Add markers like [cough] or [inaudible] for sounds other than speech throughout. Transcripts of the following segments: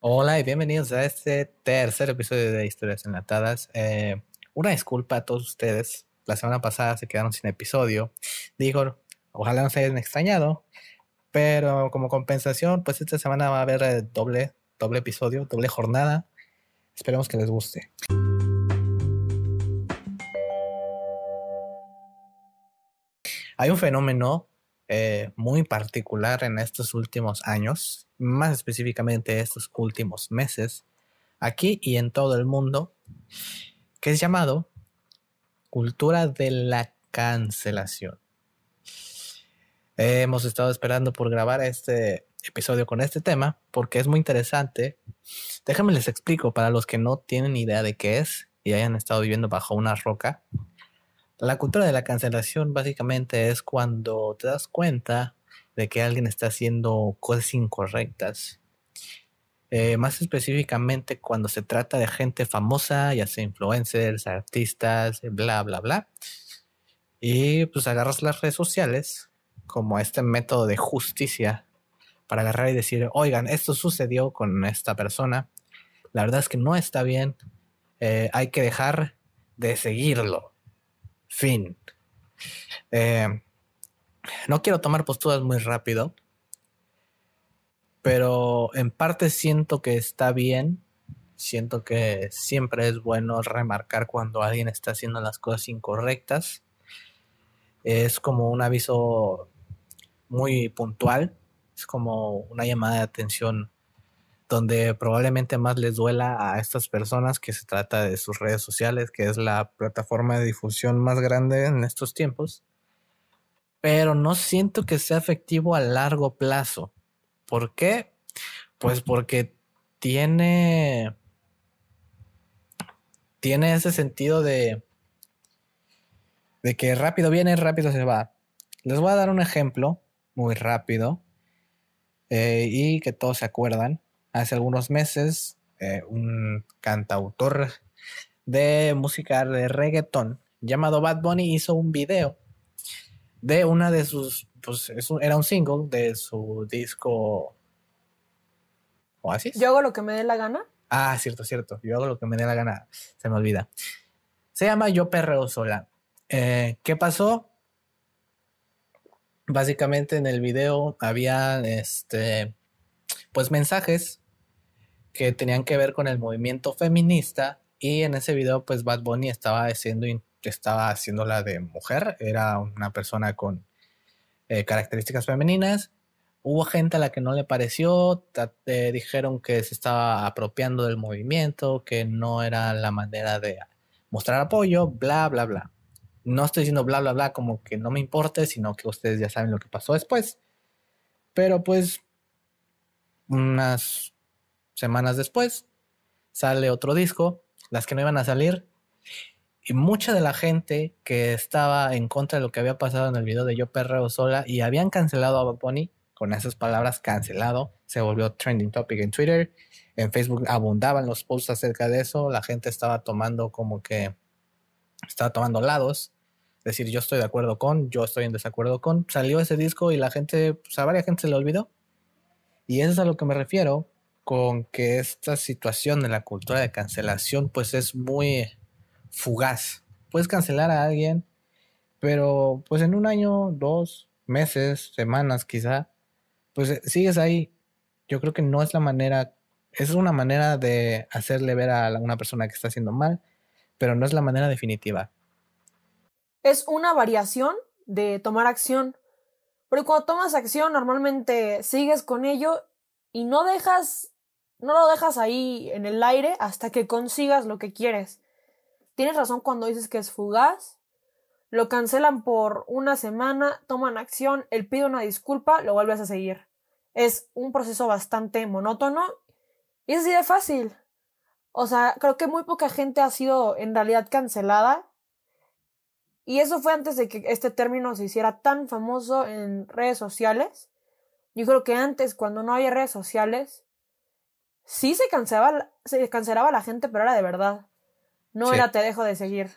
Hola y bienvenidos a este tercer episodio de Historias Enlatadas. Eh, una disculpa a todos ustedes. La semana pasada se quedaron sin episodio. Digo, ojalá no se hayan extrañado. Pero como compensación, pues esta semana va a haber eh, doble, doble episodio, doble jornada. Esperemos que les guste. Hay un fenómeno eh, muy particular en estos últimos años, más específicamente estos últimos meses, aquí y en todo el mundo, que es llamado cultura de la cancelación. hemos estado esperando por grabar este episodio con este tema porque es muy interesante. Déjenme les explico para los que no tienen idea de qué es y hayan estado viviendo bajo una roca. La cultura de la cancelación básicamente es cuando te das cuenta de que alguien está haciendo cosas incorrectas. Eh, más específicamente cuando se trata de gente famosa, ya sea influencers, artistas, bla, bla, bla. Y pues agarras las redes sociales como este método de justicia para agarrar y decir, oigan, esto sucedió con esta persona. La verdad es que no está bien. Eh, hay que dejar de seguirlo. Fin. Eh, no quiero tomar posturas muy rápido, pero en parte siento que está bien. Siento que siempre es bueno remarcar cuando alguien está haciendo las cosas incorrectas. Es como un aviso muy puntual. Es como una llamada de atención donde probablemente más les duela a estas personas que se trata de sus redes sociales, que es la plataforma de difusión más grande en estos tiempos. Pero no siento que sea efectivo a largo plazo. ¿Por qué? Pues porque tiene tiene ese sentido de de que rápido viene, rápido se va. Les voy a dar un ejemplo muy rápido eh, y que todos se acuerdan hace algunos meses eh, un cantautor de música de reggaeton llamado Bad Bunny hizo un video de una de sus, pues era un single de su disco Oasis. Yo hago lo que me dé la gana. Ah, cierto, cierto. Yo hago lo que me dé la gana. Se me olvida. Se llama Yo Perreo Sola. Eh, ¿Qué pasó? Básicamente en el video había este pues mensajes que tenían que ver con el movimiento feminista y en ese video pues Bad Bunny estaba haciendo estaba haciendo la de mujer, era una persona con eh, características femeninas. Hubo gente a la que no le pareció, eh, dijeron que se estaba apropiando del movimiento, que no era la manera de mostrar apoyo, bla, bla, bla. No estoy diciendo bla, bla, bla como que no me importe, sino que ustedes ya saben lo que pasó después. Pero pues unas semanas después sale otro disco, las que no iban a salir, y mucha de la gente que estaba en contra de lo que había pasado en el video de Yo Perreo Sola y habían cancelado a Bunny, con esas palabras cancelado, se volvió trending topic en Twitter, en Facebook abundaban los posts acerca de eso, la gente estaba tomando como que estaba tomando lados, decir yo estoy de acuerdo con, yo estoy en desacuerdo con, salió ese disco y la gente, pues a varias gente se le olvidó. Y eso es a lo que me refiero con que esta situación de la cultura de cancelación pues es muy fugaz. Puedes cancelar a alguien, pero pues en un año, dos meses, semanas quizá, pues eh, sigues ahí. Yo creo que no es la manera, es una manera de hacerle ver a una persona que está haciendo mal, pero no es la manera definitiva. Es una variación de tomar acción. Pero cuando tomas acción, normalmente sigues con ello y no dejas no lo dejas ahí en el aire hasta que consigas lo que quieres. Tienes razón cuando dices que es fugaz. Lo cancelan por una semana, toman acción, él pide una disculpa, lo vuelves a seguir. Es un proceso bastante monótono y es así de fácil. O sea, creo que muy poca gente ha sido en realidad cancelada. Y eso fue antes de que este término se hiciera tan famoso en redes sociales. Yo creo que antes, cuando no había redes sociales, sí se cancelaba, se cancelaba la gente, pero era de verdad. No era te dejo de seguir.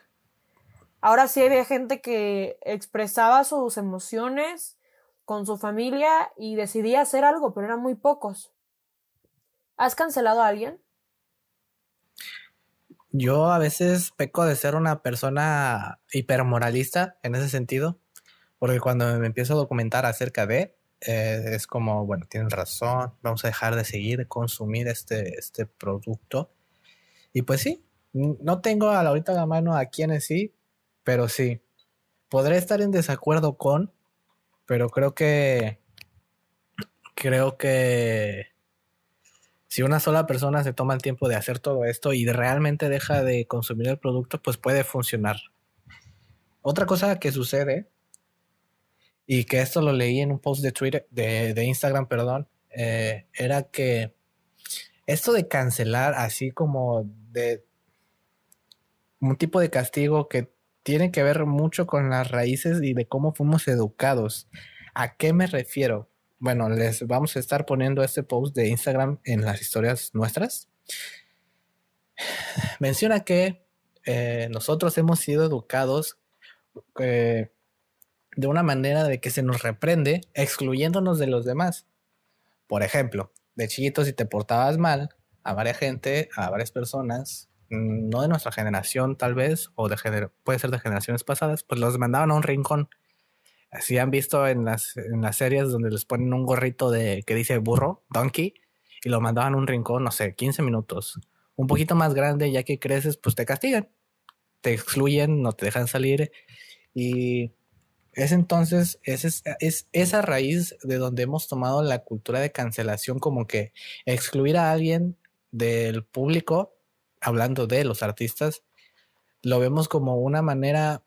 Ahora sí había gente que expresaba sus emociones con su familia y decidía hacer algo, pero eran muy pocos. ¿Has cancelado a alguien? Yo a veces peco de ser una persona hipermoralista en ese sentido, porque cuando me empiezo a documentar acerca de, eh, es como, bueno, tienen razón, vamos a dejar de seguir consumir este, este producto. Y pues sí, no tengo a la ahorita la mano a quienes sí, pero sí, podré estar en desacuerdo con, pero creo que, creo que si una sola persona se toma el tiempo de hacer todo esto y realmente deja de consumir el producto, pues puede funcionar. Otra cosa que sucede, y que esto lo leí en un post de Twitter, de, Instagram, perdón, eh, era que esto de cancelar así como de un tipo de castigo que tiene que ver mucho con las raíces y de cómo fuimos educados. ¿A qué me refiero? bueno, les vamos a estar poniendo este post de Instagram en las historias nuestras. [sighs] Menciona que eh, nosotros hemos sido educados eh, de una manera de que se nos reprende excluyéndonos de los demás. Por ejemplo, de chiquitos si te portabas mal a varias gente, a varias personas, mm, no de nuestra generación tal vez, o de puede ser de generaciones pasadas, pues los mandaban a un rincón si han visto en las, en las series donde les ponen un gorrito de que dice burro, donkey, y lo mandaban a un rincón, no sé, 15 minutos. Un poquito más grande, ya que creces, pues te castigan. Te excluyen, no te dejan salir. Y es entonces, es, es esa raíz de donde hemos tomado la cultura de cancelación, como que excluir a alguien del público, hablando de los artistas, lo vemos como una manera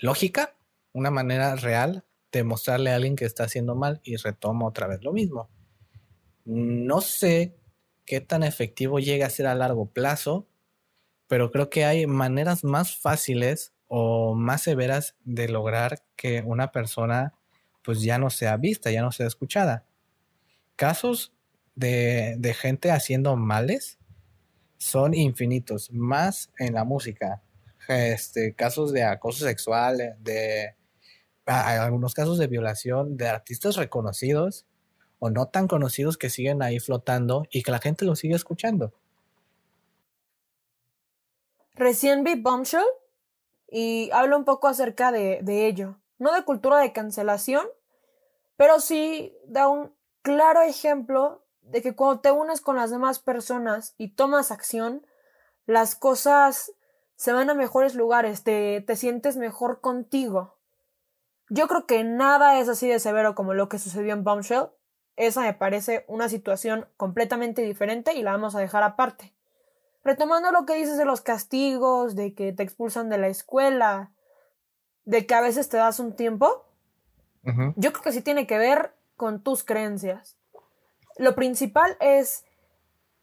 lógica una manera real de mostrarle a alguien que está haciendo mal y retoma otra vez lo mismo. No sé qué tan efectivo llega a ser a largo plazo, pero creo que hay maneras más fáciles o más severas de lograr que una persona pues ya no sea vista, ya no sea escuchada. Casos de, de gente haciendo males son infinitos, más en la música. Este, casos de acoso sexual, de hay algunos casos de violación de artistas reconocidos o no tan conocidos que siguen ahí flotando y que la gente lo sigue escuchando. Recién vi Bombshell y hablo un poco acerca de, de ello. No de cultura de cancelación, pero sí da un claro ejemplo de que cuando te unes con las demás personas y tomas acción, las cosas se van a mejores lugares, te, te sientes mejor contigo. Yo creo que nada es así de severo como lo que sucedió en Bombshell. Esa me parece una situación completamente diferente y la vamos a dejar aparte. Retomando lo que dices de los castigos, de que te expulsan de la escuela, de que a veces te das un tiempo, yo creo que sí tiene que ver con tus creencias. Lo principal es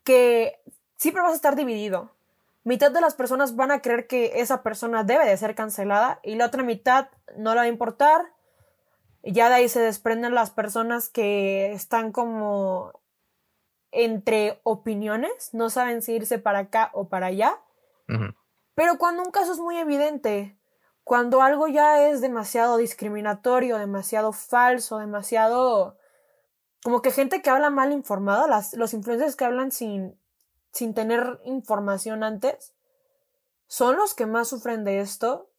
que siempre vas a estar dividido mitad de las personas van a creer que esa persona debe de ser cancelada y la otra mitad no le va a importar. Ya de ahí se desprenden las personas que están como entre opiniones, no saben si irse para acá o para allá. Pero cuando un caso es muy evidente, cuando algo ya es demasiado discriminatorio, demasiado falso, demasiado... como que gente que habla mal informada, las, los influencers que hablan sin sin tener información antes, son los que más sufren de esto,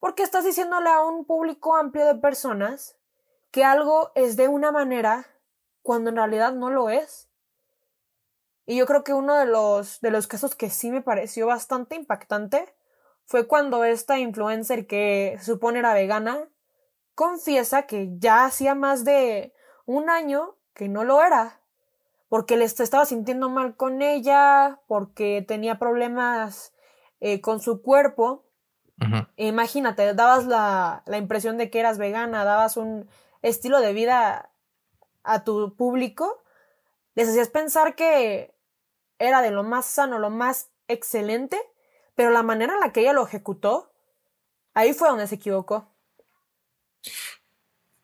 porque estás diciéndole a un público amplio de personas que algo es de una manera cuando en realidad no lo es. Y yo creo que uno de los, de los casos que sí me pareció bastante impactante fue cuando esta influencer que supone era vegana confiesa que ya hacía más de un año que no lo era porque le estaba sintiendo mal con ella, porque tenía problemas eh, con su cuerpo. Imagínate, dabas la, la, impresión de que eras vegana, dabas un estilo de vida a tu público, les hacías pensar que era de lo más sano, lo más excelente, pero la manera en la que ella lo ejecutó, ahí fue donde se equivocó.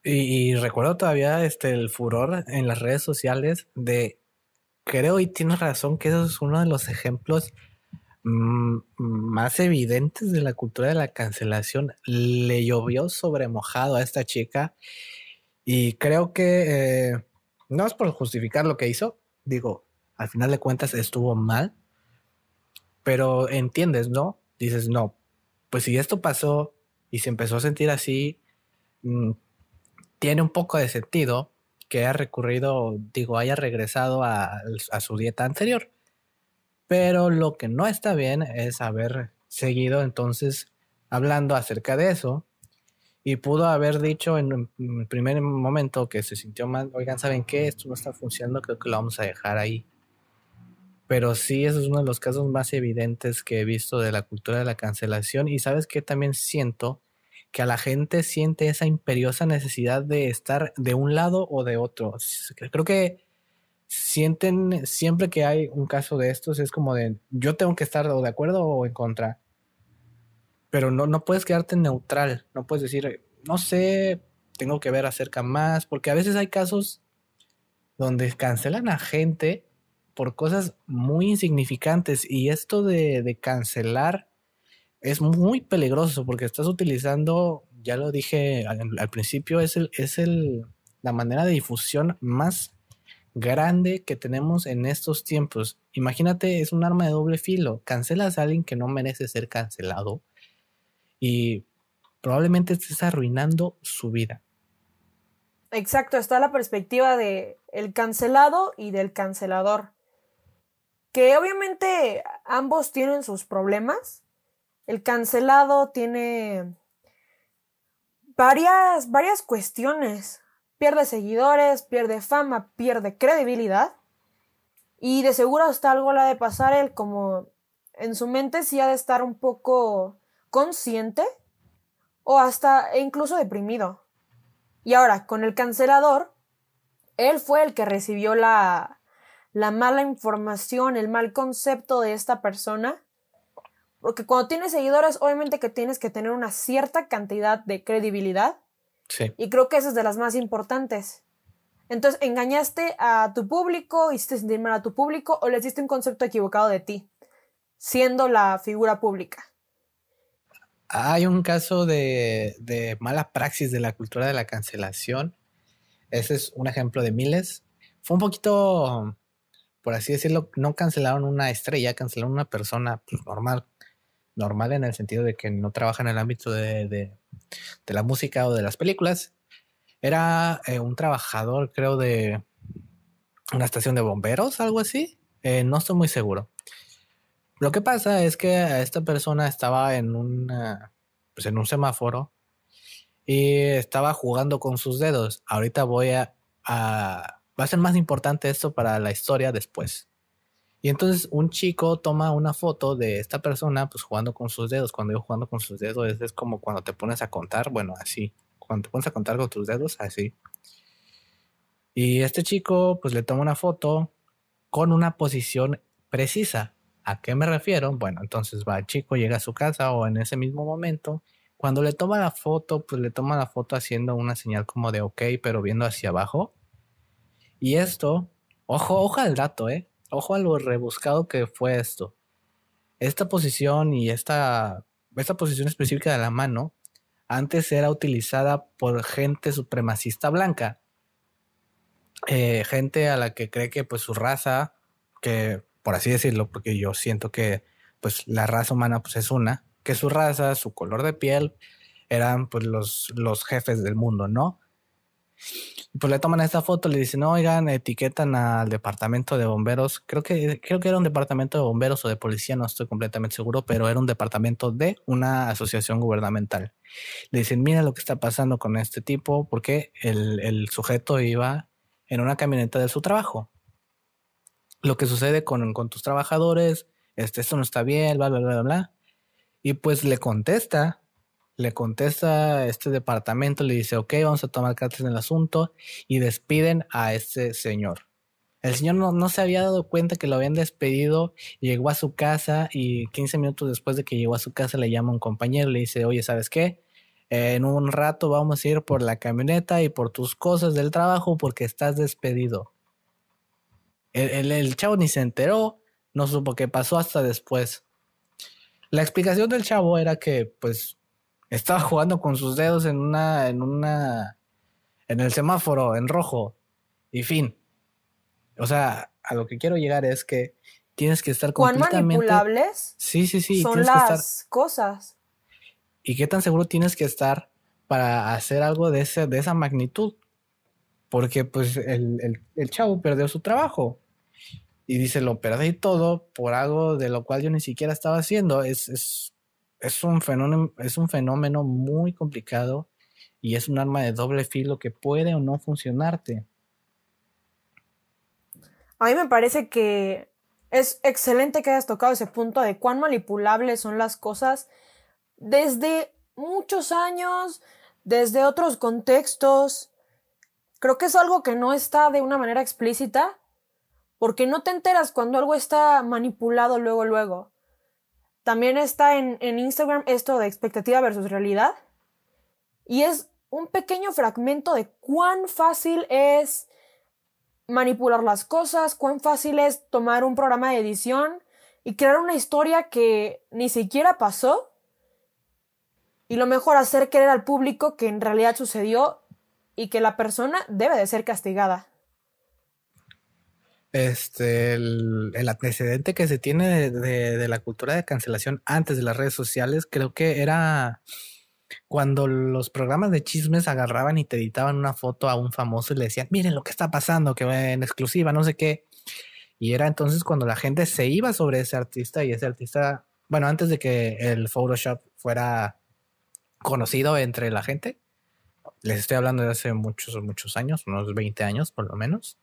Y, recuerdo todavía este el furor en las redes sociales de creo y tienes razón que eso es uno de los ejemplos mm, más evidentes de la cultura de la cancelación. Le llovió sobre mojado a esta chica y creo que eh, no es por justificar lo que hizo, digo, al final de cuentas estuvo mal, pero entiendes, ¿no? Dices, no, pues si esto pasó y se empezó a sentir así, mm, tiene un poco de sentido que haya recurrido, digo, haya regresado a, a su dieta anterior. Pero lo que no está bien es haber seguido entonces hablando acerca de eso y pudo haber dicho en el primer momento que se sintió mal, oigan, ¿saben qué? Esto no está funcionando, creo que lo vamos a dejar ahí. Pero sí, eso es uno de los casos más evidentes que he visto de la cultura de la cancelación. Y sabes que también siento que a la gente siente esa imperiosa necesidad de estar de un lado o de otro. Creo que sienten siempre que hay un caso de estos, es como de yo tengo que estar o de acuerdo o en contra. Pero no, no puedes quedarte neutral, no puedes decir, no sé, tengo que ver acerca más, porque a veces hay casos donde cancelan a gente por cosas muy insignificantes y esto de, de cancelar es muy peligroso porque estás utilizando, ya lo dije al, principio, es, el, es el, la manera de difusión más grande que tenemos en estos tiempos. Imagínate, es un arma de doble filo. Cancelas a alguien que no merece ser cancelado y probablemente estés arruinando su vida. Exacto, está la perspectiva de el cancelado y del cancelador. Que obviamente ambos tienen sus problemas. El cancelado tiene varias, varias cuestiones pierde seguidores, pierde fama, pierde credibilidad. Y de seguro hasta algo la de pasar él, como en su mente sí ha de estar un poco consciente o hasta e incluso deprimido. Y ahora, con el cancelador, él fue el que recibió la, la mala información, el mal concepto de esta persona. Porque cuando tienes seguidores, obviamente que tienes que tener una cierta cantidad de credibilidad y creo que esa es de las más importantes. Entonces, engañaste a tu público, hiciste sentir mal a tu público o les diste un concepto equivocado de ti, siendo la figura pública. Hay un caso de, de mala praxis de la cultura de la cancelación. Ese es un ejemplo de miles. Fue un poquito, por así decirlo, no cancelaron una estrella, cancelaron una persona pues, normal. Normal en el sentido de que no trabaja en el ámbito de de la música o de las películas. Era eh, un trabajador, creo, de una estación de bomberos, algo así. Eh, no estoy muy seguro. Lo que pasa es que esta persona estaba en un, pues en un semáforo y estaba jugando con sus dedos. Ahorita voy a, Va a ser más importante esto para la historia después. Y entonces un chico toma una foto de esta persona pues jugando con sus dedos. Cuando digo jugando con sus dedos es, como cuando te pones a contar, bueno, así. Cuando te pones a contar con tus dedos, así. Y este chico pues le toma una foto con una posición precisa. ¿A qué me refiero? Bueno, entonces va el chico, llega a su casa o en ese mismo momento. Cuando le toma la foto, pues le toma la foto haciendo una señal como de ok, pero viendo hacia abajo. Y esto, ojo, ojo al dato, ¿eh? ojo a lo rebuscado que fue esto. Esta posición y esta, esta posición específica de la mano antes era utilizada por gente supremacista blanca. Eh, gente a la que cree que pues su raza, que por así decirlo, porque yo siento que pues la raza humana pues es una, que su raza, su color de piel eran pues los, los jefes del mundo, ¿no? pues le toman esta foto, le dicen, oigan, etiquetan al departamento de bomberos. Creo que, creo que era un departamento de bomberos o de policía, no estoy completamente seguro, pero era un departamento de una asociación gubernamental. Le dicen, mira lo que está pasando con este tipo, porque el, el sujeto iba en una camioneta de su trabajo. Lo que sucede con, con tus trabajadores, este, esto no está bien, bla, bla, bla, bla. Y pues le contesta le contesta este departamento, le dice, ok, vamos a tomar cartas en el asunto y despiden a este señor. El señor no, se había dado cuenta que lo habían despedido, llegó a su casa y 15 minutos después de que llegó a su casa le llama un compañero, le dice, oye, ¿sabes qué? en un rato vamos a ir por la camioneta y por tus cosas del trabajo porque estás despedido. El, el chavo ni se enteró, no supo qué pasó hasta después. La explicación del chavo era que, pues, estaba jugando con sus dedos en una, en una, en el semáforo, en rojo. Y fin. O sea, a lo que quiero llegar es que tienes que estar ¿Cuán completamente... manipulables Sí, sí, sí. son tienes que estar... las cosas? ¿Y qué tan seguro tienes que estar para hacer algo de, ese, de esa magnitud? Porque pues el, el, el chavo perdió su trabajo. Y dice, lo perdí todo por algo de lo cual yo ni siquiera estaba haciendo. Es, es, es, un, fenómeno, es un fenómeno muy complicado y es un arma de doble filo que puede o no funcionarte. A mí me parece que es excelente que hayas tocado ese punto de cuán manipulables son las cosas desde muchos años, desde otros contextos. Creo que es algo que no está de una manera explícita, porque no te enteras cuando algo está manipulado luego, luego. También está en, en Instagram esto de expectativa versus realidad. Y es un pequeño fragmento de cuán fácil es manipular las cosas, cuán fácil es tomar un programa de edición y crear una historia que ni siquiera pasó y lo mejor hacer creer al público que en realidad sucedió y que la persona debe de ser castigada. Este, el, antecedente que se tiene de, de, de, la cultura de cancelación antes de las redes sociales, creo que era cuando los programas de chismes agarraban y te editaban una foto a un famoso y le decían, miren lo que está pasando, que en exclusiva, no sé qué. Y era entonces cuando la gente se iba sobre ese artista y ese artista, bueno, antes de que el Photoshop fuera conocido entre la gente. Les estoy hablando de hace muchos, muchos años, unos 20 años por lo menos.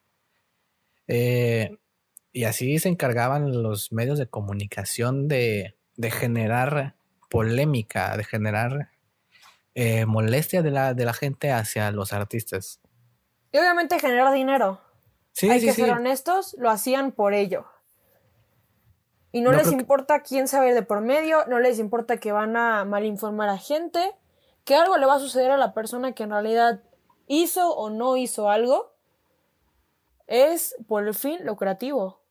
Eh, y así se encargaban los medios de comunicación de, de generar polémica, de generar eh, molestia de la, de la gente hacia los artistas. Y obviamente generar dinero. Sí, Hay sí, que sí. ser honestos, lo hacían por ello. Y no, No, les que- importa quién sabe de por medio, no les importa que van a malinformar a gente, que algo le va a suceder a la persona que en realidad hizo o no hizo algo. Es por el fin lucrativo.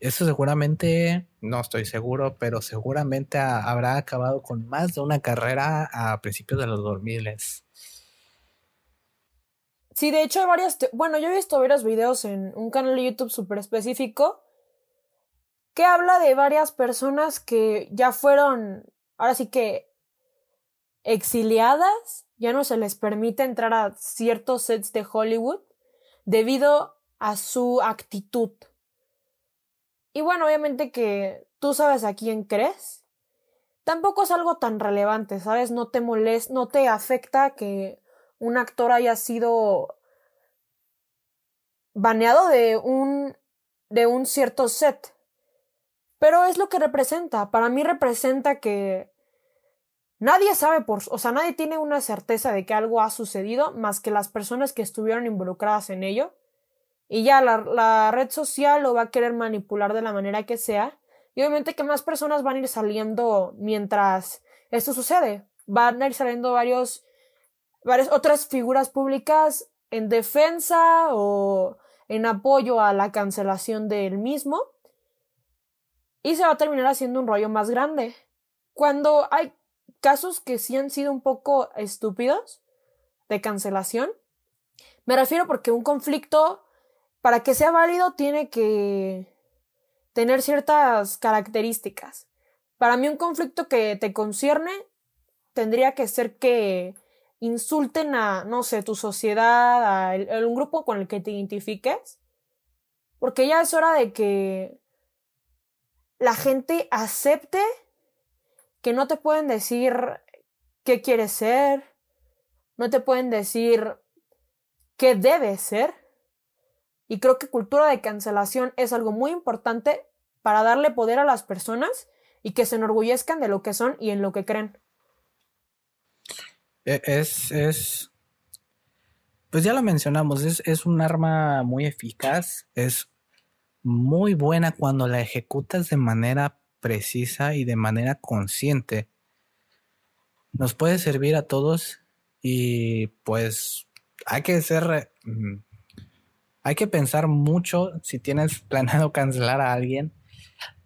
Eso seguramente, no estoy seguro, pero seguramente ha- habrá acabado con más de una carrera a principios de los 2000. Sí, de hecho hay varias... Bueno, yo he visto varios videos en un canal de YouTube súper específico que habla de varias personas que ya fueron, ahora sí que, exiliadas, ya no se les permite entrar a ciertos sets de Hollywood debido a su actitud. Y bueno, obviamente que tú sabes a quién crees. Tampoco es algo tan relevante, ¿sabes? No te molesta, no te afecta que un actor haya sido baneado de un de un cierto set. Pero es lo que representa. Para mí representa que nadie sabe por, o sea, nadie tiene una certeza de que algo ha sucedido más que las personas que estuvieron involucradas en ello. Y ya la, red social lo va a querer manipular de la manera que sea. Y obviamente que más personas van a ir saliendo mientras esto sucede. Van a ir saliendo varios varias otras figuras públicas en defensa o en apoyo a la cancelación del mismo. Y se va a terminar haciendo un rollo más grande. Cuando hay casos que sí han sido un poco estúpidos de cancelación, me refiero porque un conflicto, para que sea válido, tiene que tener ciertas características. Para mí un conflicto que te concierne tendría que ser que insulten a, no sé, tu sociedad, a, a un grupo con el que te identifiques, porque ya es hora de que la gente acepte que no te pueden decir qué quieres ser, no te pueden decir qué debes ser. Y creo que cultura de cancelación es algo muy importante para darle poder a las personas y que se enorgullezcan de lo que son y en lo que creen. E- Es, es, pues ya lo mencionamos, es, es un arma muy eficaz, es muy buena cuando la ejecutas de manera precisa y de manera consciente. Nos puede servir a todos y pues hay que ser, mm, hay que pensar mucho si tienes planeado cancelar a alguien,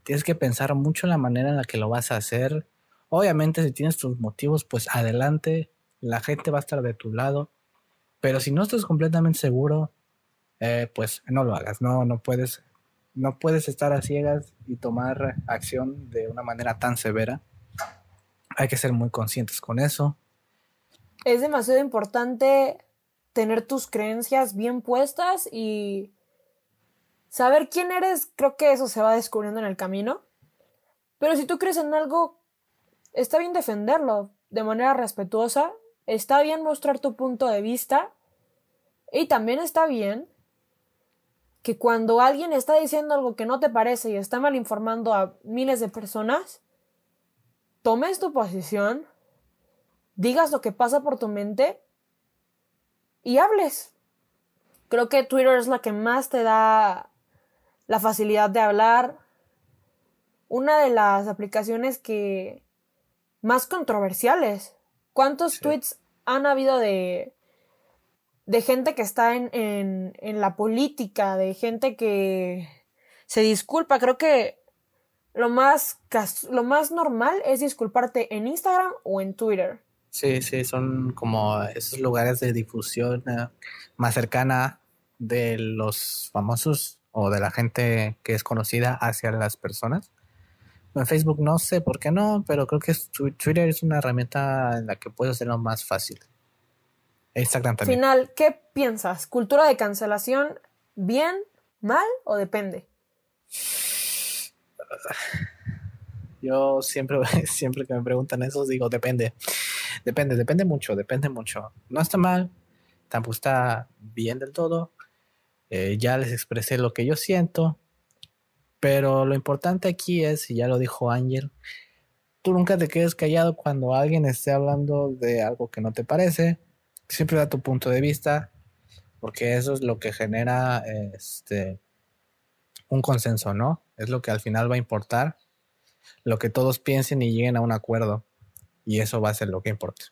tienes que pensar mucho la manera en la que lo vas a hacer. Obviamente si tienes tus motivos, pues adelante, la gente va a estar de tu lado. Pero si no estás completamente seguro, eh, pues no lo hagas. No, no puedes, no puedes estar a ciegas y tomar acción de una manera tan severa. Hay que ser muy conscientes con eso. Es demasiado importante tener tus creencias bien puestas y saber quién eres. Creo que eso se va descubriendo en el camino. Pero si tú crees en algo, está bien defenderlo de manera respetuosa, está bien mostrar tu punto de vista y también está bien que cuando alguien está diciendo algo que no te parece y está mal informando a miles de personas, tomes tu posición, digas lo que pasa por tu mente y hables. Creo que Twitter es la que más te da la facilidad de hablar. Una de las aplicaciones que más controversiales. ¿Cuántos tweets han habido de, de gente que está en, en, en, la política, de gente que se disculpa? Creo que lo más, lo más normal es disculparte en Instagram o en Twitter. Sí, sí, son como esos lugares de difusión eh, más cercana de los famosos o de la gente que es conocida hacia las personas. En Facebook no sé por qué no, pero creo que Twitter es una herramienta en la que puedes hacerlo más fácil. También. Final, ¿qué piensas? ¿Cultura de cancelación bien, mal o depende? Yo siempre, [laughs] siempre que me preguntan eso digo depende. Depende, depende mucho, depende mucho. No está mal, tampoco está bien del todo. Eh, ya les expresé lo que yo siento. Pero lo importante aquí es, y ya lo dijo Ángel, tú nunca te quedes callado cuando alguien esté hablando de algo que no te parece. Siempre da tu punto de vista, porque eso es lo que genera este, un consenso, ¿no? Es lo que al final va a importar, lo que todos piensen y lleguen a un acuerdo. Y eso va a ser lo que importa.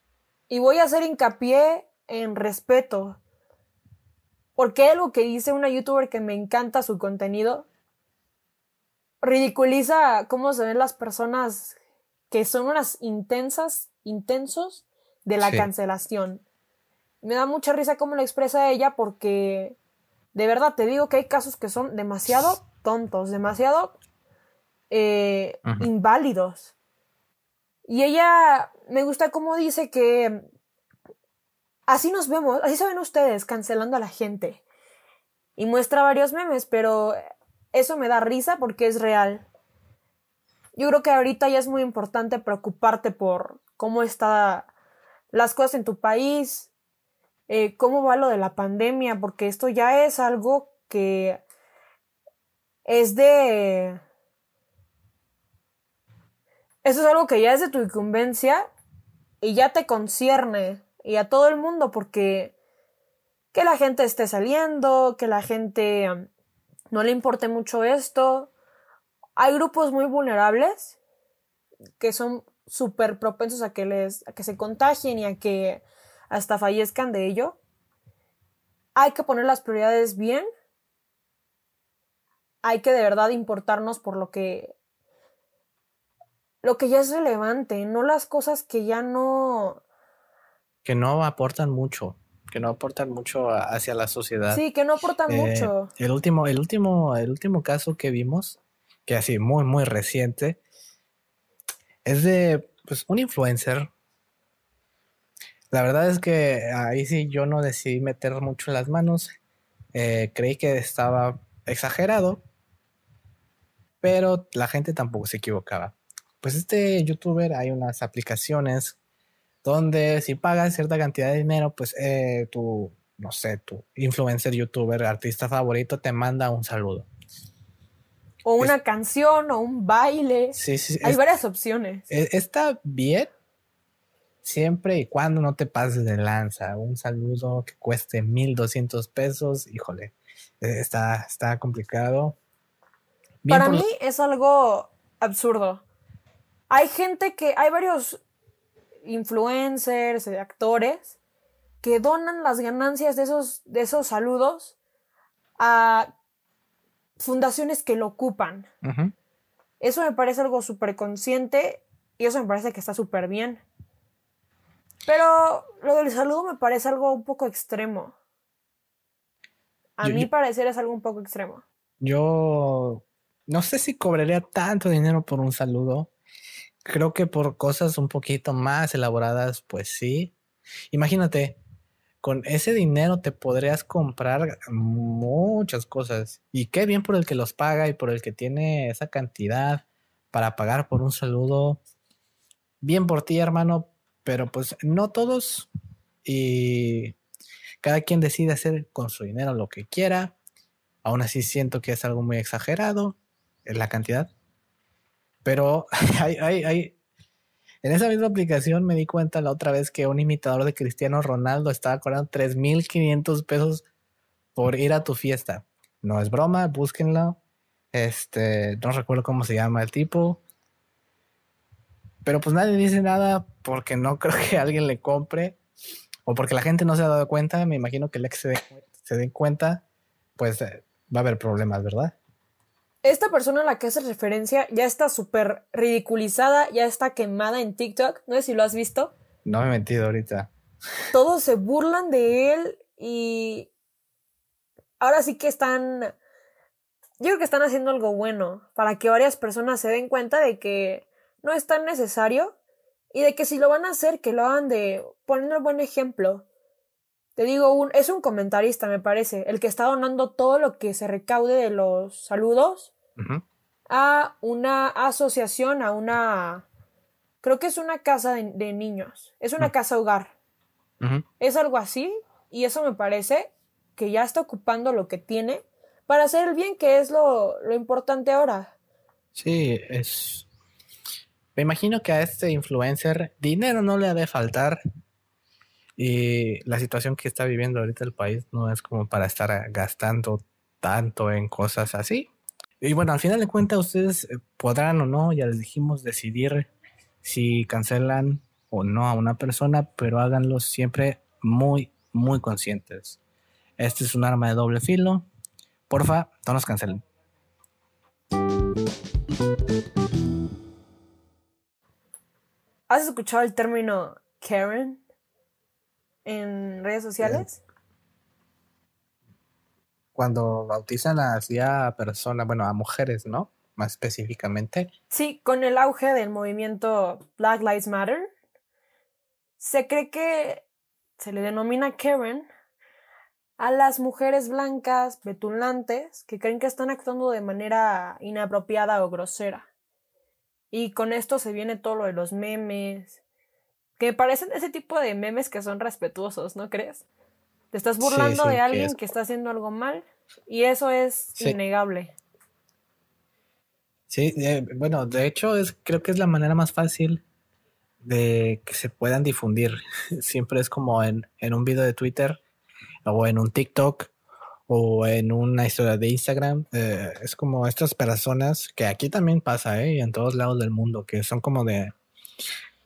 Y voy a hacer hincapié en respeto. Porque algo que dice una youtuber que me encanta su contenido ridiculiza cómo se ven las personas que son unas intensas, intensos de la cancelación. Me da mucha risa cómo lo expresa ella porque de verdad te digo que hay casos que son demasiado tontos, demasiado eh, inválidos. Y ella me gusta cómo dice que así nos vemos, así se ven ustedes cancelando a la gente. Y muestra varios memes, pero eso me da risa porque es real. Yo creo que ahorita ya es muy importante preocuparte por cómo están las cosas en tu país, eh, cómo va lo de la pandemia, porque esto ya es algo que es de... Eso es algo que ya es de tu incumbencia y ya te concierne y a todo el mundo porque que la gente esté saliendo, que la gente no le importe mucho esto. Hay grupos muy vulnerables que son súper propensos a que, les, a que se contagien y a que hasta fallezcan de ello. Hay que poner las prioridades bien. Hay que de verdad importarnos por lo que lo que ya es relevante, no las cosas que ya no que no aportan mucho que no aportan mucho hacia la sociedad. Sí, que no aportan eh, mucho. El último, el último, el último caso que vimos, que así muy, muy reciente, es de pues, un influencer. La verdad es que ahí sí yo no decidí meter mucho las manos. Eh, creí que estaba exagerado, pero la gente tampoco se equivocaba. Pues este youtuber hay unas aplicaciones donde si pagas cierta cantidad de dinero, pues eh, tu, no sé, tu influencer, youtuber, artista favorito te manda un saludo. O una canción o un baile. Sí, sí. Hay varias opciones. E, está bien siempre y cuando no te pases de lanza. Un saludo que cueste 1200 pesos, híjole, e, está, está complicado. Para mí es algo absurdo. Hay gente que, hay varios influencers, de actores, que donan las ganancias de esos, de esos saludos a fundaciones que lo ocupan. Eso me parece algo súper consciente y eso me parece que está súper bien. Pero lo del saludo me parece algo un poco extremo. A mi parecer es algo un poco extremo. Yo no sé si cobraría tanto dinero por un saludo. Creo que por cosas un poquito más elaboradas, pues sí. Imagínate, con ese dinero te podrías comprar muchas cosas. Y qué bien por el que los paga y por el que tiene esa cantidad para pagar por un saludo. Bien por ti, hermano, pero pues no todos. Y cada quien decide hacer con su dinero lo que quiera. Aún así siento que es algo muy exagerado en la cantidad. Pero [laughs] hay, hay, hay, en esa misma aplicación me di cuenta la otra vez que un imitador de Cristiano Ronaldo estaba cobrando 3.500 pesos por ir a tu fiesta. No es broma, búsquenlo. Este, no recuerdo cómo se llama el tipo. Pero pues nadie dice nada porque no creo que alguien le compre o porque la gente no se ha dado cuenta. Me imagino que el ex se, se den cuenta, pues eh, va a haber problemas, ¿verdad? esta persona a la que hace referencia ya está súper ridiculizada, ya está quemada en TikTok. No sé si lo has visto. No me he metido ahorita. Todos se burlan de él y ahora sí que están... Yo creo que están haciendo algo bueno para que varias personas se den cuenta de que no es tan necesario y de que si lo van a hacer, que lo hagan de poniendo el buen ejemplo. Te digo, un, es un comentarista, me parece, el que está donando todo lo que se recaude de los saludos a una asociación, a una... Creo que es una casa de, niños, es una casa hogar. Es algo así y eso me parece que ya está ocupando lo que tiene para hacer el bien, que es lo, lo importante ahora. Sí, es... Me imagino que a este influencer dinero no le ha de faltar y la situación que está viviendo ahorita el país no es como para estar gastando tanto en cosas así. Y bueno, al final de cuentas ustedes eh, podrán o no, ya les dijimos, decidir si cancelan o no a una persona, pero háganlo siempre muy, muy conscientes. Este es un arma de doble filo. Porfa, no nos cancelen. ¿Has escuchado el término Karen? en redes sociales? Cuando bautizan así a personas, bueno, a mujeres, ¿no? Más específicamente. Sí, con el auge del movimiento Black Lives Matter, se cree que se le denomina Karen a las mujeres blancas, betulantes, que creen que están actuando de manera inapropiada o grosera. Y con esto se viene todo lo de los memes, que me parecen ese tipo de memes que son respetuosos, ¿no crees? Te estás burlando de alguien que, está haciendo algo mal y eso es innegable. Sí, eh, bueno, de hecho es, creo que es la manera más fácil de que se puedan difundir. [laughs] Siempre es como en, un video de Twitter o en un TikTok o en una historia de Instagram. Eh, es como estas personas que aquí también pasa, ¿eh? Y en todos lados del mundo, que son como de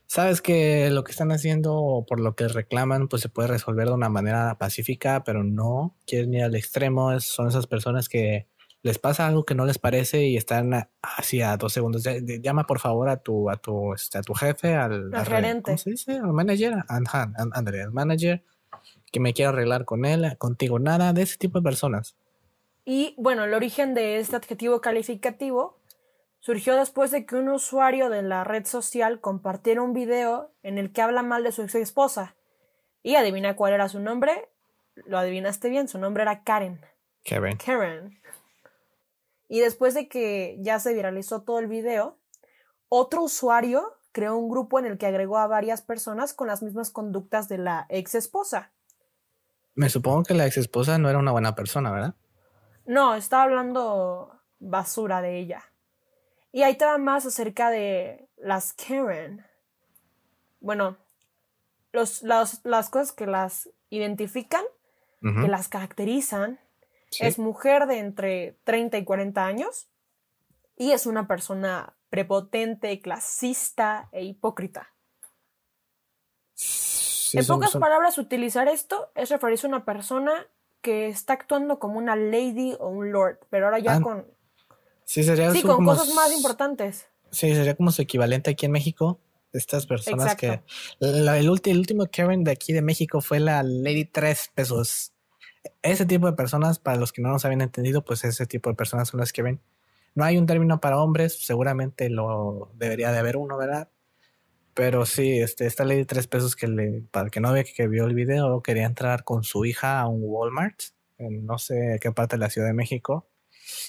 sabes que lo que están haciendo o por lo que reclaman, pues se puede resolver de una manera pacífica, pero no quieren ir al extremo. son esas personas que les pasa algo que no les parece y están así a dos segundos. Llama por favor a tu, a tu, este, a tu jefe, al, gerente. ¿Cómo se dice? Al manager, André, al manager, que me quiero arreglar con él, contigo, nada de ese tipo de personas. Y bueno, el origen de este adjetivo calificativo surgió después de que un usuario de la red social compartiera un video en el que habla mal de su ex esposa. Y adivina cuál era su nombre. Lo adivinaste bien, su nombre era Karen. Karen. Karen. Y después de que ya se viralizó todo el video, otro usuario creó un grupo en el que agregó a varias personas con las mismas conductas de la ex esposa. Me supongo que la ex esposa no era una buena persona, ¿verdad? No, estaba hablando basura de ella. Y ahí te va más acerca de las Karen. Bueno, los, las cosas que las identifican, que las caracterizan, es mujer de entre 30 y 40 años y es una persona prepotente, clasista e hipócrita. En pocas palabras, utilizar esto es referirse a una persona que está actuando como una lady o un lord, pero ahora ya con Sí, sería sí con cosas más importantes. Sí, sería como su equivalente aquí en México. Estas personas que. el, último Karen de aquí de México fue la Lady Tres Pesos. ese tipo de personas, para los que no nos habían entendido, pues ese tipo de personas son las ven. No hay un término para hombres, seguramente lo debería de haber uno, ¿verdad? Pero sí, este, esta ley de tres pesos que le, para el que no ve que vio el video, quería entrar con su hija a un Walmart, en no sé qué parte de la Ciudad de México,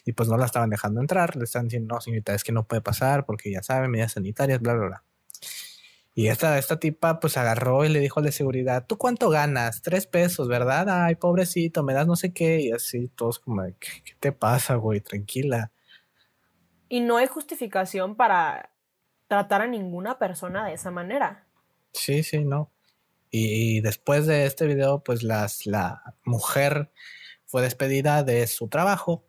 y pues no la estaban dejando entrar, le están diciendo, no, señorita, es que no puede pasar porque ya saben, medidas sanitarias, bla, bla, bla. Y esta, esta tipa pues agarró y le dijo al de seguridad, ¿tú cuánto ganas? Tres pesos, ¿verdad? Ay, pobrecito, me das no sé qué. Y así todos como, ¿qué, qué te pasa, güey? Tranquila. Y no hay justificación para tratar a ninguna persona de esa manera. Sí, sí, no. Y, después de este video, pues las, la mujer fue despedida de su trabajo.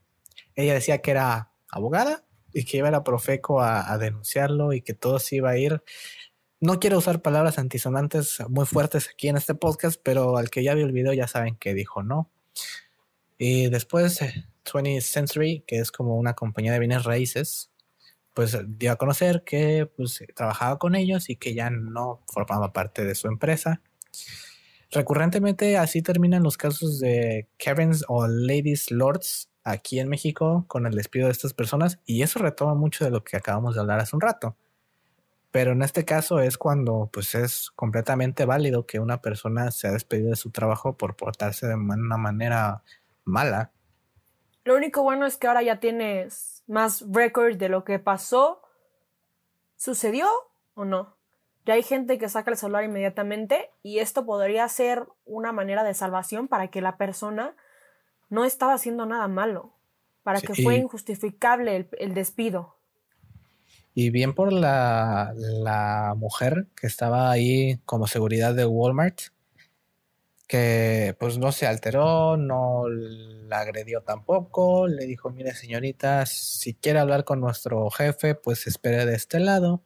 Ella decía que era abogada y que iba a la Profeco a, a denunciarlo y que todo se iba a ir no quiero usar palabras antisonantes muy fuertes aquí en este podcast, pero al que ya vio el video ya saben que dijo no. Y después 20th Century, que es como una compañía de bienes raíces, pues dio a conocer que pues, trabajaba con ellos y que ya no formaba parte de su empresa. Recurrentemente así terminan los casos de Kevin's o Ladies Lords aquí en México con el despido de estas personas y eso retoma mucho de lo que acabamos de hablar hace un rato. Pero en este caso es cuando pues es completamente válido que una persona se ha despedido de su trabajo por portarse de una manera mala. Lo único bueno es que ahora ya tienes más record de lo que pasó. ¿Sucedió o no? Ya hay gente que saca el celular inmediatamente y esto podría ser una manera de salvación para que la persona no estaba haciendo nada malo, para que fue injustificable el, el despido. Y bien por la, la, mujer que estaba ahí como seguridad de Walmart, que pues no se alteró, no la agredió tampoco, le dijo, mire señorita, si quiere hablar con nuestro jefe, pues espere de este lado.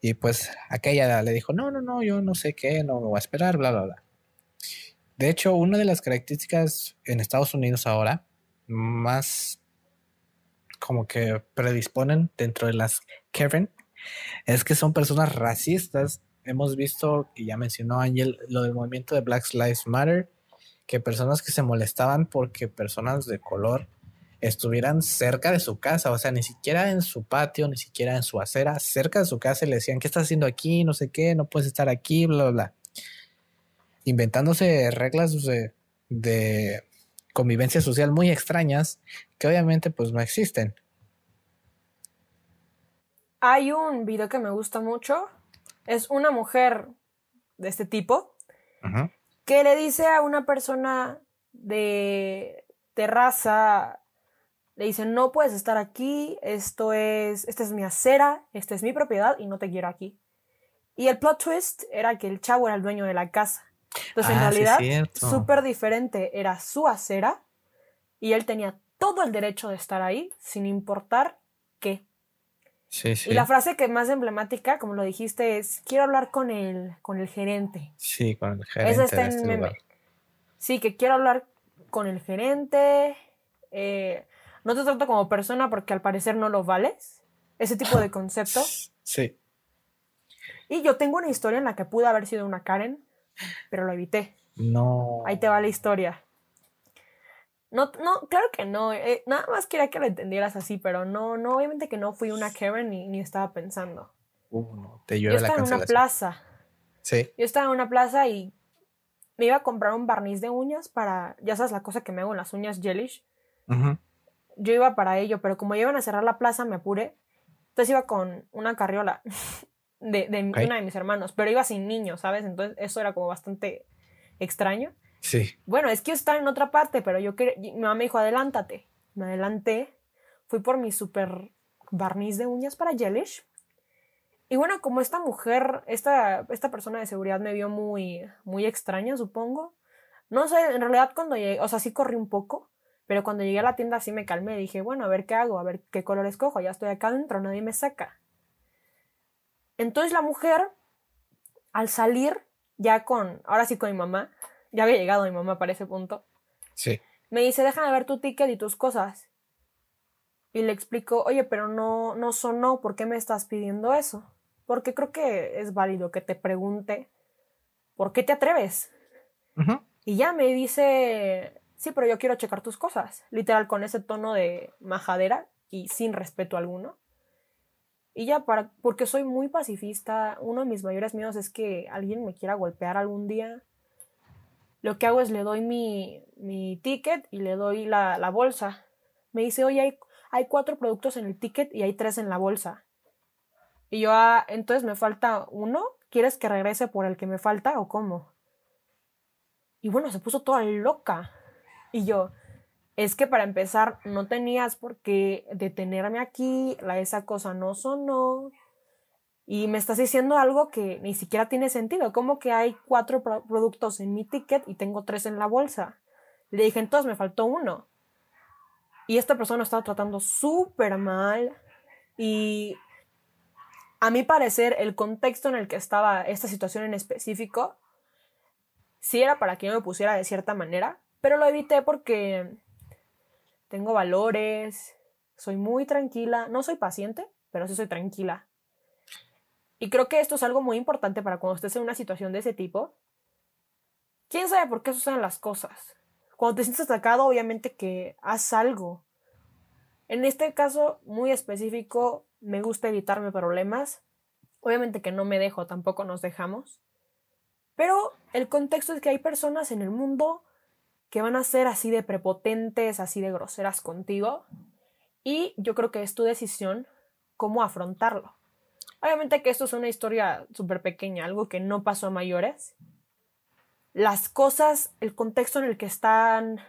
Y pues aquella le dijo, no, no, no, yo no sé qué, no me voy a esperar, bla, bla, bla. De hecho, una de las características en Estados Unidos ahora, más como que predisponen dentro de las Kevin es que son personas racistas. Hemos visto, que ya mencionó Ángel, lo del movimiento de Black Lives Matter, que personas que se molestaban porque personas de color estuvieran cerca de su casa, o sea, ni siquiera en su patio, ni siquiera en su acera, cerca de su casa y le decían, ¿qué estás haciendo aquí? No sé qué, no puedes estar aquí, bla, bla, bla. Inventándose reglas de, de convivencia social muy extrañas que obviamente pues no existen. Hay un video que me gusta mucho. Es una mujer de este tipo que le dice a una persona de terraza, le dice, no puedes estar aquí, esto es, esta es mi acera, esta es mi propiedad y no te quiero aquí. Y el plot twist era que el chavo era el dueño de la casa. Entonces, en ah, realidad, súper diferente. Era su acera y él tenía todo el derecho de estar ahí, sin importar qué. Y la frase que más emblemática, como lo dijiste, es quiero hablar con el, con el gerente. Sí, con el gerente. Esa está en este meme. Sí, que quiero hablar con el gerente. Eh, no te trato como persona porque al parecer no lo vales. Ese tipo de concepto. [laughs] Sí. Y yo tengo una historia en la que pude haber sido una Karen, pero lo evité. No. Ahí te va la historia. No, no, claro que no. Eh, nada más quería que lo entendieras así, pero no, no, obviamente que no fui una Karen ni, ni estaba pensando. Uh, te Yo estaba en una plaza. Sí. Yo estaba en una plaza y me iba a comprar un barniz de uñas para, ya sabes, la cosa que me hago en las uñas gelish. Yo iba para ello, pero como iban a cerrar la plaza, me apuré. Entonces iba con una carriola [laughs] de, de una de mis hermanos, pero iba sin niños, ¿sabes? Entonces eso era como bastante extraño. Sí. Bueno, es que estaba en otra parte, pero yo quería, mi mamá me dijo, adelántate. Me adelanté, fui por mi super barniz de uñas para Jellish. Y bueno, como esta mujer, esta, esta persona de seguridad me vio muy, muy extraña, supongo. No sé, en realidad cuando llegué, o sea, sí corrí un poco, pero cuando llegué a la tienda sí me calmé. Dije, bueno, a ver qué hago, a ver qué color escojo, ya estoy acá adentro, nadie me saca. Entonces la mujer, al salir, ya con, ahora sí con mi mamá, ya había llegado mi mamá para ese punto. Sí. Me dice, déjame ver tu ticket y tus cosas. Y le explico, oye, pero no, no sonó, ¿por qué me estás pidiendo eso? Porque creo que es válido que te pregunte, ¿por qué te atreves? Y ya me dice, sí, pero yo quiero checar tus cosas. Literal, con ese tono de majadera y sin respeto alguno. Y ya, para, porque soy muy pacifista, uno de mis mayores miedos es que alguien me quiera golpear algún día. Lo que hago es le doy mi, mi ticket y le doy la, la bolsa. Me dice, oye, hay, hay, cuatro productos en el ticket y hay tres en la bolsa. Y yo, ah, entonces me falta uno. ¿Quieres que regrese por el que me falta o cómo? Y bueno, se puso toda loca. Y yo, es que para empezar, no tenías por qué detenerme aquí, la, esa cosa no sonó. Y me estás diciendo algo que ni siquiera tiene sentido. Como que hay cuatro productos en mi ticket y tengo tres en la bolsa. Le dije, entonces me faltó uno. Y esta persona estaba tratando súper mal. Y a mi parecer, el contexto en el que estaba esta situación en específico, sí era para que yo me pusiera de cierta manera, pero lo evité porque tengo valores, soy muy tranquila, no soy paciente, pero sí soy tranquila. Y creo que esto es algo muy importante para cuando estés en una situación de ese tipo. ¿Quién sabe por qué suceden las cosas? Cuando te sientes atacado, obviamente que haz algo. En este caso muy específico, me gusta evitarme problemas. Obviamente que no me dejo, tampoco nos dejamos. Pero el contexto es que hay personas en el mundo que van a ser así de prepotentes, así de groseras contigo. Y yo creo que es tu decisión cómo afrontarlo. Obviamente que esto es una historia súper pequeña, algo que no pasó a mayores. Las cosas, el contexto en el que están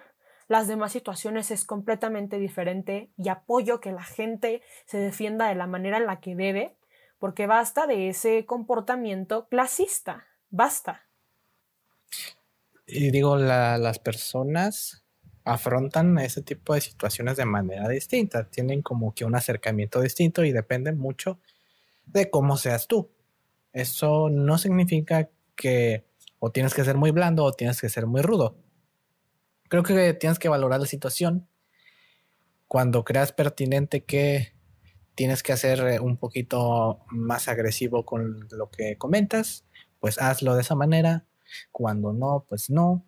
las demás situaciones es completamente diferente y apoyo que la gente se defienda de la manera en la que debe, porque basta de ese comportamiento clasista, basta. Y digo, las personas afrontan ese tipo de situaciones de manera distinta, tienen como que un acercamiento distinto y depende mucho de cómo seas tú. Eso no significa que o tienes que ser muy blando o tienes que ser muy rudo creo que tienes que valorar la situación. Cuando creas pertinente que tienes que hacer eh, un poquito más agresivo con lo que comentas, pues hazlo de esa manera. Cuando no, pues no.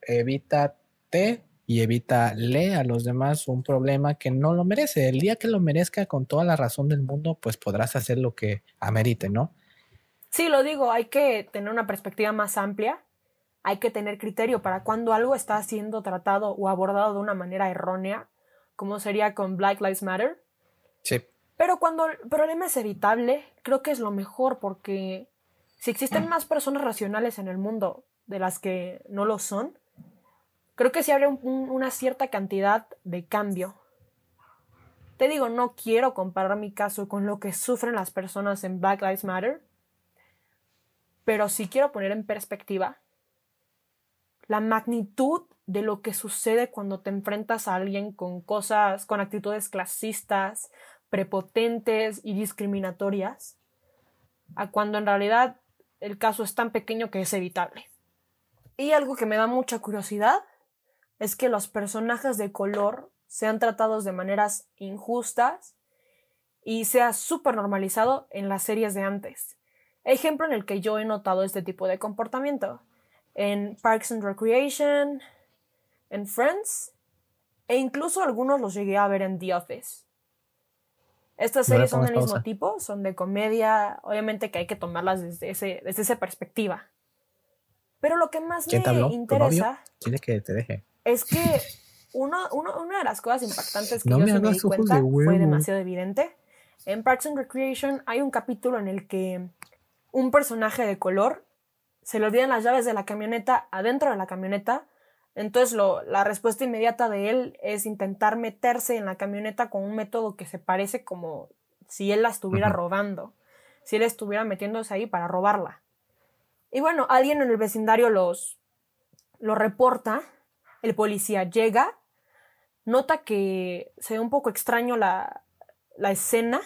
Evítate y evítale a los demás un problema que no lo merece. El día que lo merezca con toda la razón del mundo, pues podrás hacer lo que amerite, ¿no? Sí, lo digo, hay que tener una perspectiva más amplia hay que tener criterio para cuando algo está siendo tratado o abordado de una manera errónea, como sería con Black Lives Matter. Sí. Pero cuando el problema es evitable, creo que es lo mejor porque si existen más personas racionales en el mundo de las que no lo son, creo que sí habría una cierta cantidad de cambio. Te digo, no quiero comparar mi caso con lo que sufren las personas en Black Lives Matter, pero sí quiero poner en perspectiva la magnitud de lo que sucede cuando te enfrentas a alguien con cosas, con actitudes clasistas, prepotentes y discriminatorias, a cuando en realidad el caso es tan pequeño que es evitable. Y algo que me da mucha curiosidad es que los personajes de color sean tratados de maneras injustas y sea súper normalizado en las series de antes. Ejemplo en el que yo he notado este tipo de comportamiento en Parks and Recreation, en Friends, e incluso algunos los llegué a ver en The Office. Estas series son del mismo tipo, son de comedia, obviamente que hay que tomarlas desde, ese, desde esa perspectiva. Pero lo que más me interesa Tiene que te deje. Es que uno, una de las cosas impactantes que yo me di cuenta fue demasiado evidente. En Parks and Recreation hay un capítulo en el que un personaje de color se le olvidan las llaves de la camioneta adentro de la camioneta. Entonces lo, la respuesta inmediata de él es intentar meterse en la camioneta con un método que se parece como si él la estuviera robando, si él estuviera metiéndose ahí para robarla. Y bueno, alguien en el vecindario los lo reporta, el policía llega, nota que se ve un poco extraño la, la escena,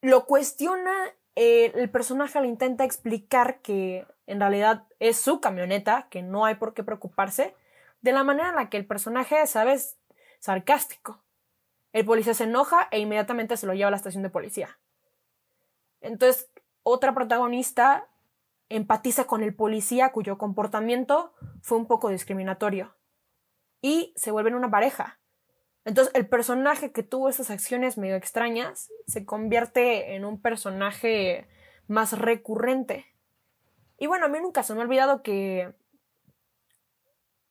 lo cuestiona eh, el personaje le intenta explicar que en realidad es su camioneta, que no hay por qué preocuparse, de la manera en la que el personaje, sabes, sarcástico. El policía se enoja e inmediatamente se lo lleva a la estación de policía. Entonces, otra protagonista empatiza con el policía cuyo comportamiento fue un poco discriminatorio. y se vuelven una pareja. Entonces el personaje que tuvo esas acciones medio extrañas se convierte en un personaje más recurrente. Y bueno, a mí nunca se me ha olvidado que,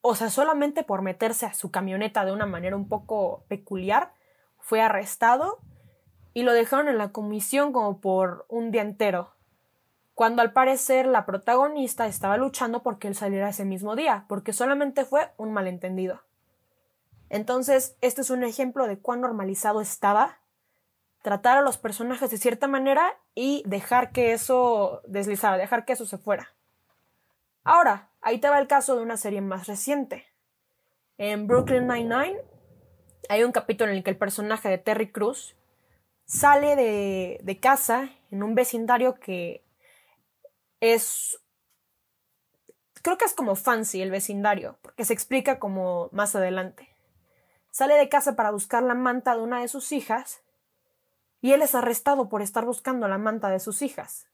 o sea, solamente por meterse a su camioneta de una manera un poco peculiar, fue arrestado y lo dejaron en la comisión como por un día entero, cuando al parecer la protagonista estaba luchando porque él saliera ese mismo día, porque solamente fue un malentendido. Entonces, este es un ejemplo de cuán normalizado estaba tratar a los personajes de cierta manera y dejar que eso deslizara, dejar que eso se fuera. Ahora, ahí te va el caso de una serie más reciente. En Brooklyn Nine-Nine hay un capítulo en el que el personaje de Terry Cruz sale de, de casa en un vecindario que es creo que es como fancy el vecindario, porque se explica como más adelante. Sale de casa para buscar la manta de una de sus hijas y él es arrestado por estar buscando la manta de sus hijas.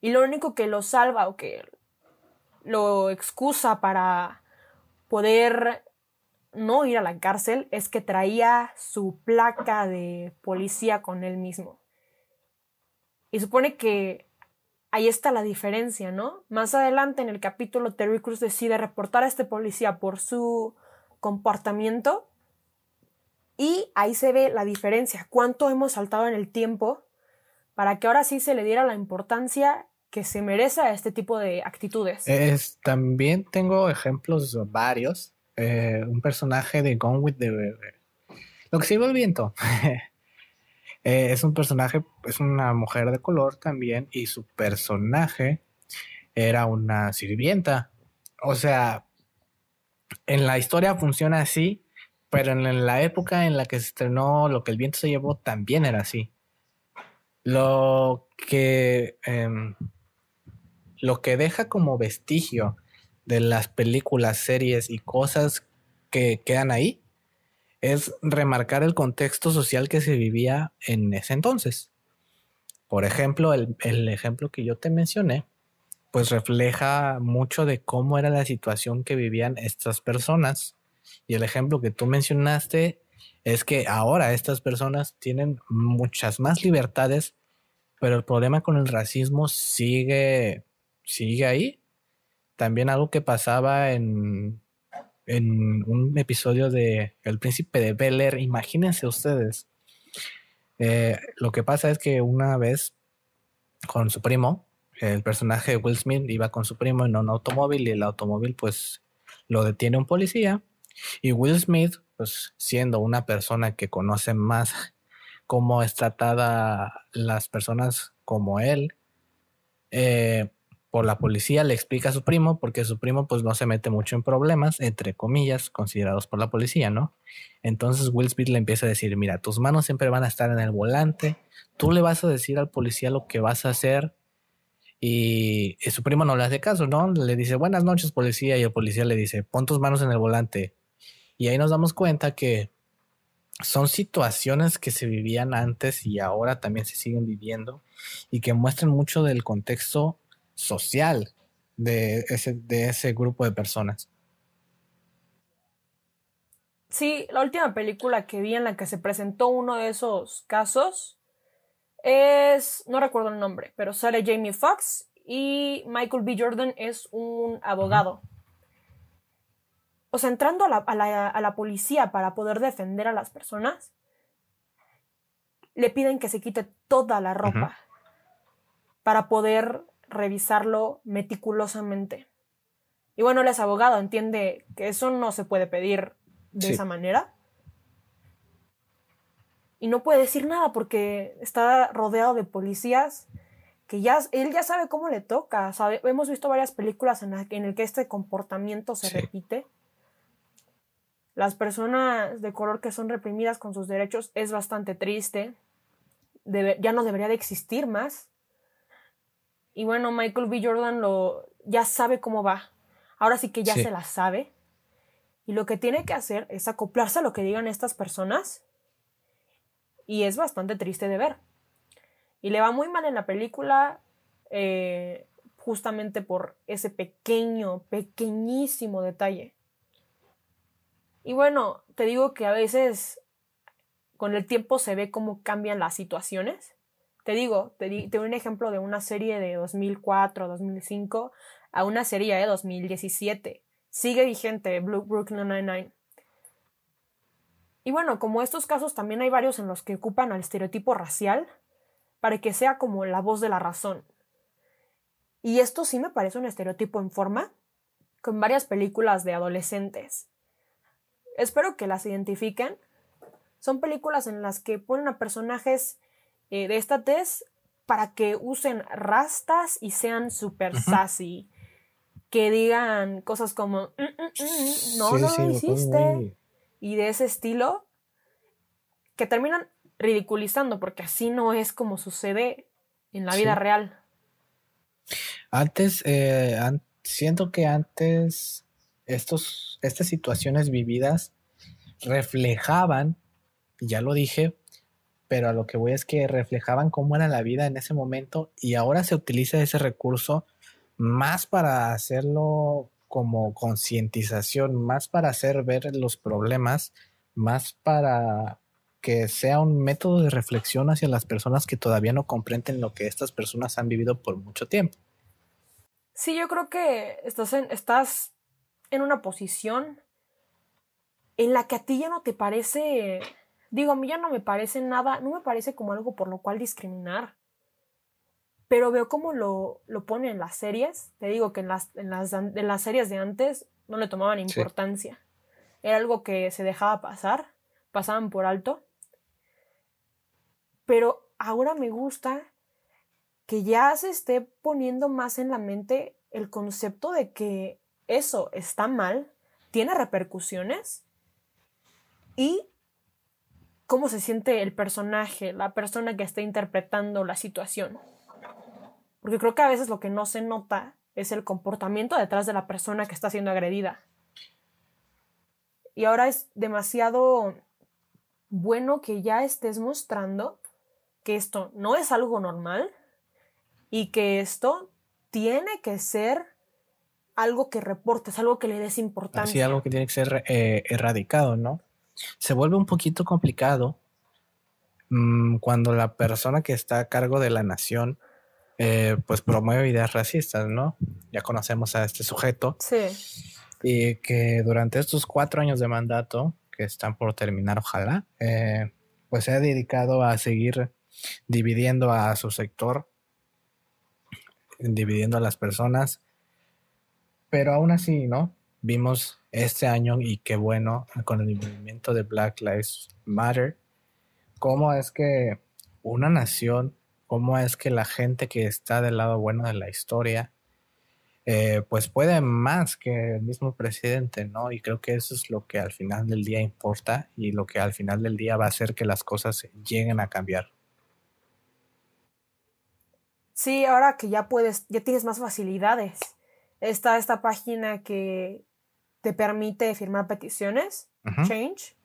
Y lo único que lo salva o que lo excusa para poder no ir a la cárcel es que traía su placa de policía con él mismo. Y supone que ahí está la diferencia, ¿no? Más adelante en el capítulo Terry Cruz decide reportar a este policía por su comportamiento y ahí se ve la diferencia, cuánto hemos saltado en el tiempo para que ahora sí se le diera la importancia que se merece a este tipo de actitudes. Es, también tengo ejemplos varios. Eh, un personaje de Gone with the... Lo que se el viento. [laughs] Eh, es un personaje, es una mujer de color también y su personaje era una sirvienta. O sea, en la historia funciona así, pero en la época en la que se estrenó Lo que el viento se llevó también era así. Lo que, em, lo que deja como vestigio de las películas, series y cosas que quedan ahí es remarcar el contexto social que se vivía en ese entonces. Por ejemplo, el, el ejemplo que yo te mencioné, pues refleja mucho de cómo era la situación que vivían estas personas y el ejemplo que tú mencionaste es que ahora estas personas tienen muchas más libertades, pero el problema con el racismo sigue, sigue ahí. También algo que pasaba en, en un episodio de El Príncipe de Bel Air, imagínense ustedes. Eh, lo que pasa es que una vez con su primo, el personaje de Will Smith iba con su primo en un automóvil y el automóvil pues lo detiene un policía y Will Smith, pues siendo una persona que conoce más cómo es tratada las personas como él, eh, por la policía le explica a su primo, porque su primo pues no se mete mucho en problemas, entre comillas, considerados por la policía, ¿no? Entonces Will Smith le empieza a decir, mira, tus manos siempre van a estar en el volante, tú le vas a decir al policía lo que vas a hacer y, y su primo no le hace caso, ¿no? Le dice, buenas noches policía y el policía le dice, pon tus manos en el volante, y ahí nos damos cuenta que son situaciones que se vivían antes y ahora también se siguen viviendo y que muestran mucho del contexto social de ese, de ese grupo de personas. Sí, la última película que vi en la que se presentó uno de esos casos es, no recuerdo el nombre, pero sale Jamie Foxx y Michael B. Jordan es un abogado o sea, entrando a la, policía para poder defender a las personas, le piden que se quite toda la ropa para poder revisarlo meticulosamente. Y bueno, él es abogado, entiende que eso no se puede pedir de esa manera. Y no puede decir nada porque está rodeado de policías que ya él ya sabe cómo le toca. hemos visto varias películas en las en el que este comportamiento se repite las personas de color que son reprimidas con sus derechos es bastante triste. ya no debería de existir más. Y bueno, Michael B. Jordan lo, ya sabe cómo va. Ahora sí que ya se la sabe. Y lo que tiene que hacer es acoplarse a lo que digan estas personas. Y es bastante triste de ver. Y le va muy mal en la película. Eh, justamente por ese pequeño, pequeñísimo detalle. Y bueno, te digo que a veces con el tiempo se ve cómo cambian las situaciones. Te digo, te, di, un ejemplo de una serie de 2004, 2005 a una serie de 2017. Sigue vigente Brooklyn Nine-Nine. Y bueno, como estos casos también hay varios en los que ocupan al estereotipo racial para que sea como la voz de la razón. Y esto sí me parece un estereotipo en forma, con varias películas de adolescentes. Espero que las identifiquen. Son películas en las que ponen a personajes eh, de esta tez para que usen rastas y sean super sassy. Que digan cosas como, mm, mm, mm, no, no lo hiciste. Y de ese estilo, que terminan ridiculizando, porque así no es como sucede en la vida real. Antes, eh, siento que antes estos, estas situaciones vividas reflejaban, ya lo dije, pero a lo que voy es que reflejaban cómo era la vida en ese momento y ahora se utiliza ese recurso más para hacerlo como concientización, más para hacer ver los problemas, más para que sea un método de reflexión hacia las personas que todavía no comprenden lo que estas personas han vivido por mucho tiempo. Sí, yo creo que estás en, estás en una posición en la que a ti ya no te parece, digo, a mí ya no me parece nada, no me parece como algo por lo cual discriminar. Pero veo cómo lo, lo pone en las series. Te digo que en las, en las, en las series de antes no le tomaban importancia. Era algo que se dejaba pasar, pasaban por alto. Pero ahora me gusta que ya se esté poniendo más en la mente el concepto de que eso está mal, tiene repercusiones y cómo se siente el personaje, la persona que está interpretando la situación. Porque creo que a veces lo que no se nota es el comportamiento detrás de la persona que está siendo agredida. Y ahora es demasiado bueno que ya estés mostrando que esto no es algo normal, y que esto tiene que ser algo que reportes, algo que le des importancia. Sí, algo que tiene que ser eh, erradicado, ¿no? Se vuelve un poquito complicado mm, cuando la persona que está a cargo de la nación eh, pues promueve ideas racistas, ¿no? Ya conocemos a este sujeto. Sí. Y que durante estos cuatro años de mandato, que están por terminar, ojalá, eh, pues se ha dedicado a seguir dividiendo a su sector dividiendo a las personas. Pero aún así, ¿no? Vimos este año y qué bueno con el movimiento de Black Lives Matter, cómo es que una nación, cómo es que la gente que está del lado bueno de la historia, eh, pues puede más que el mismo presidente, ¿no? Y creo que eso es lo que al final del día importa y lo que al final del día va a hacer que las cosas lleguen a cambiar. Sí, ahora que ya puedes, ya tienes más facilidades. Está esta página que te permite firmar peticiones, Change.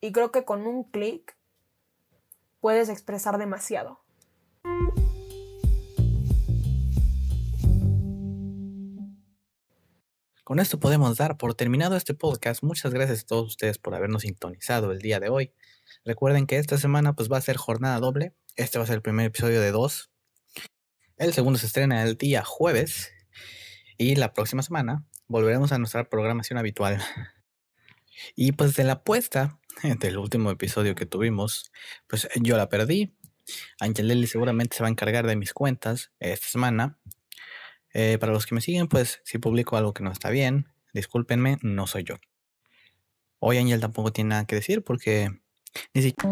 Y creo que con un clic puedes expresar demasiado. Con esto podemos dar por terminado este podcast. Muchas gracias a todos ustedes por habernos sintonizado el día de hoy. Recuerden que esta semana pues va a ser jornada doble. Este va a ser el primer episodio de dos. El segundo se estrena el día jueves. Y la próxima semana volveremos a nuestra programación habitual. Y pues de la apuesta [laughs] del último episodio que tuvimos, pues yo la perdí. Angelelli seguramente se va a encargar de mis cuentas esta semana. Eh, para los que me siguen, pues si publico algo que no está bien, discúlpenme, no soy yo. Hoy Angel tampoco tiene nada que decir porque ni siquiera...